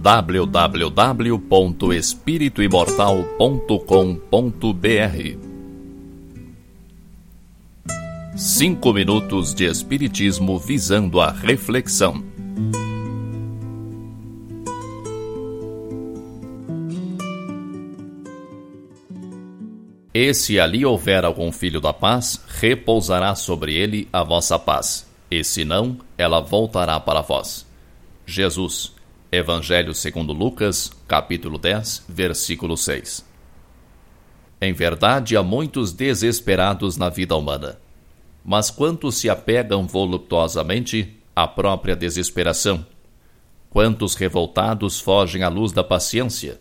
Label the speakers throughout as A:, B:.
A: www.espirituimortal.com.br Cinco minutos de Espiritismo visando a reflexão. E se ali houver algum filho da paz, repousará sobre ele a vossa paz, e se não, ela voltará para vós. Jesus, Evangelho segundo Lucas, capítulo 10, versículo 6. Em verdade, há muitos desesperados na vida humana. Mas quantos se apegam voluptuosamente à própria desesperação? Quantos revoltados fogem à luz da paciência?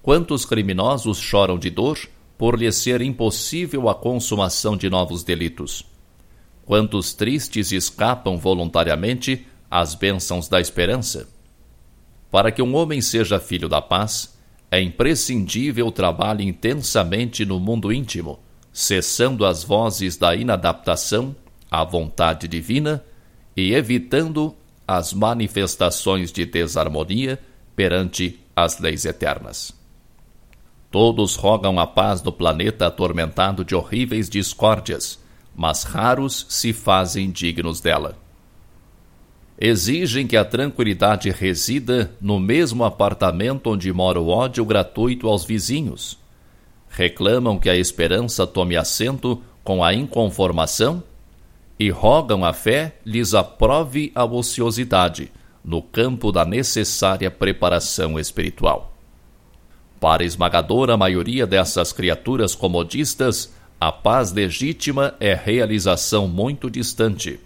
A: Quantos criminosos choram de dor por lhe ser impossível a consumação de novos delitos. Quantos tristes escapam voluntariamente às bênçãos da esperança? Para que um homem seja filho da paz, é imprescindível trabalhe intensamente no mundo íntimo, cessando as vozes da inadaptação à vontade divina e evitando as manifestações de desarmonia perante as leis eternas. Todos rogam a paz no planeta atormentado de horríveis discórdias, mas raros se fazem dignos dela. Exigem que a tranquilidade resida no mesmo apartamento onde mora o ódio gratuito aos vizinhos. Reclamam que a esperança tome assento com a inconformação e rogam a fé lhes aprove a ociosidade no campo da necessária preparação espiritual. Para a esmagadora maioria dessas criaturas comodistas, a paz legítima é realização muito distante.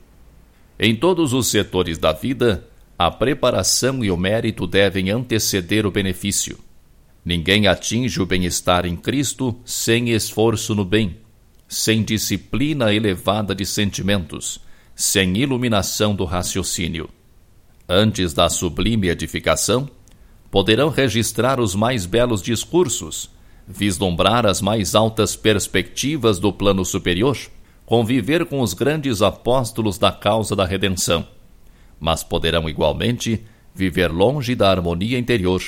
A: Em todos os setores da vida, a preparação e o mérito devem anteceder o benefício. Ninguém atinge o bem-estar em Cristo sem esforço no bem, sem disciplina elevada de sentimentos, sem iluminação do raciocínio. Antes da sublime edificação, poderão registrar os mais belos discursos, vislumbrar as mais altas perspectivas do plano superior, conviver com os grandes apóstolos da causa da redenção. Mas poderão igualmente viver longe da harmonia interior,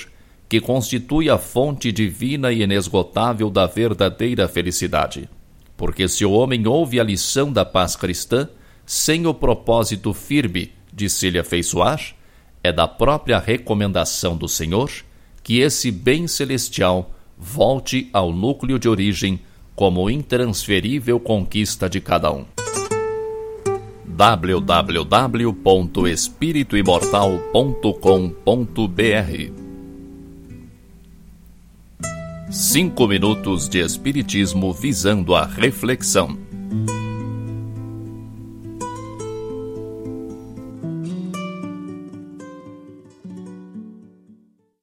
A: que constitui a fonte divina e inesgotável da verdadeira felicidade. Porque se o homem ouve a lição da paz cristã, sem o propósito firme de se lhe afeiçoar, é da própria recomendação do Senhor que esse bem celestial volte ao núcleo de origem como intransferível conquista de cada um. www.espirituimortal.com.br Cinco minutos de Espiritismo visando a reflexão.